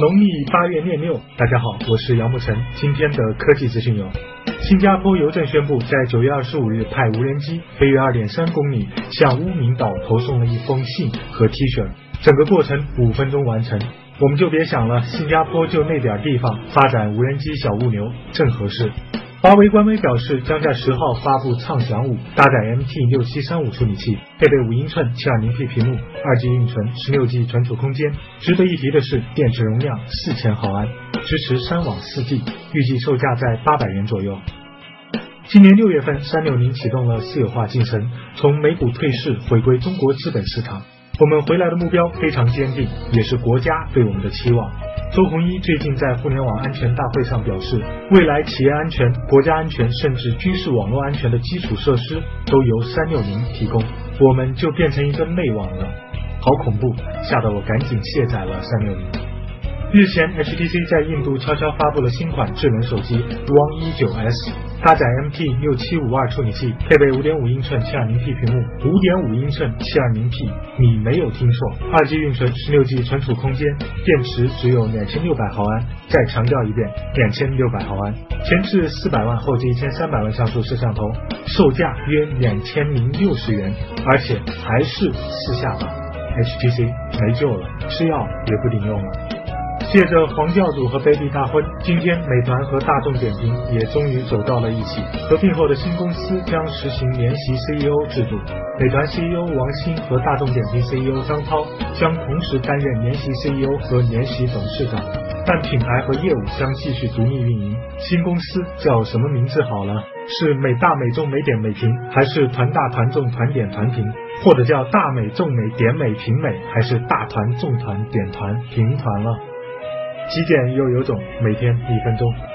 农历八月廿六，大家好，我是杨慕晨。今天的科技资讯有：新加坡邮政宣布，在九月二十五日派无人机飞越二点三公里，向乌名岛投送了一封信和 T 恤，整个过程五分钟完成。我们就别想了，新加坡就那点地方，发展无人机小物流正合适。华为官微表示，将在十号发布畅享五，搭载 MT 六七三五处理器，配备五英寸七二零 P 屏幕，二 G 运存，十六 G 存储空间。值得一提的是，电池容量四千毫安，支持三网四 G，预计售价在八百元左右。今年六月份，三六零启动了私有化进程，从美股退市回归中国资本市场。我们回来的目标非常坚定，也是国家对我们的期望。周鸿祎最近在互联网安全大会上表示，未来企业安全、国家安全，甚至军事网络安全的基础设施都由三六零提供，我们就变成一个内网了，好恐怖，吓得我赶紧卸载了三六零。日前，HTC 在印度悄悄发布了新款智能手机 One 一九 S。搭载 MT 六七五二处理器，配备五点五英寸七二零 P 屏幕，五点五英寸七二零 P，你没有听错，二 G 运存，十六 G 存储空间，电池只有两千六百毫安。再强调一遍，两千六百毫安，前置四百万，后置一千三百万像素摄像头，售价约两千零六十元，而且还是四下版。HTC 没救了，吃药也不顶用了。借着黄教主和 baby 大婚，今天美团和大众点评也终于走到了一起。合并后的新公司将实行联席 CEO 制度，美团 CEO 王兴和大众点评 CEO 张涛将同时担任联席 CEO 和联席董事长，但品牌和业务将继续独立运营。新公司叫什么名字好了？是美大美中美点美评，还是团大团众团点团评？或者叫大美众美点美评美，还是大团众团点团评团了？极简又有种，每天一分钟。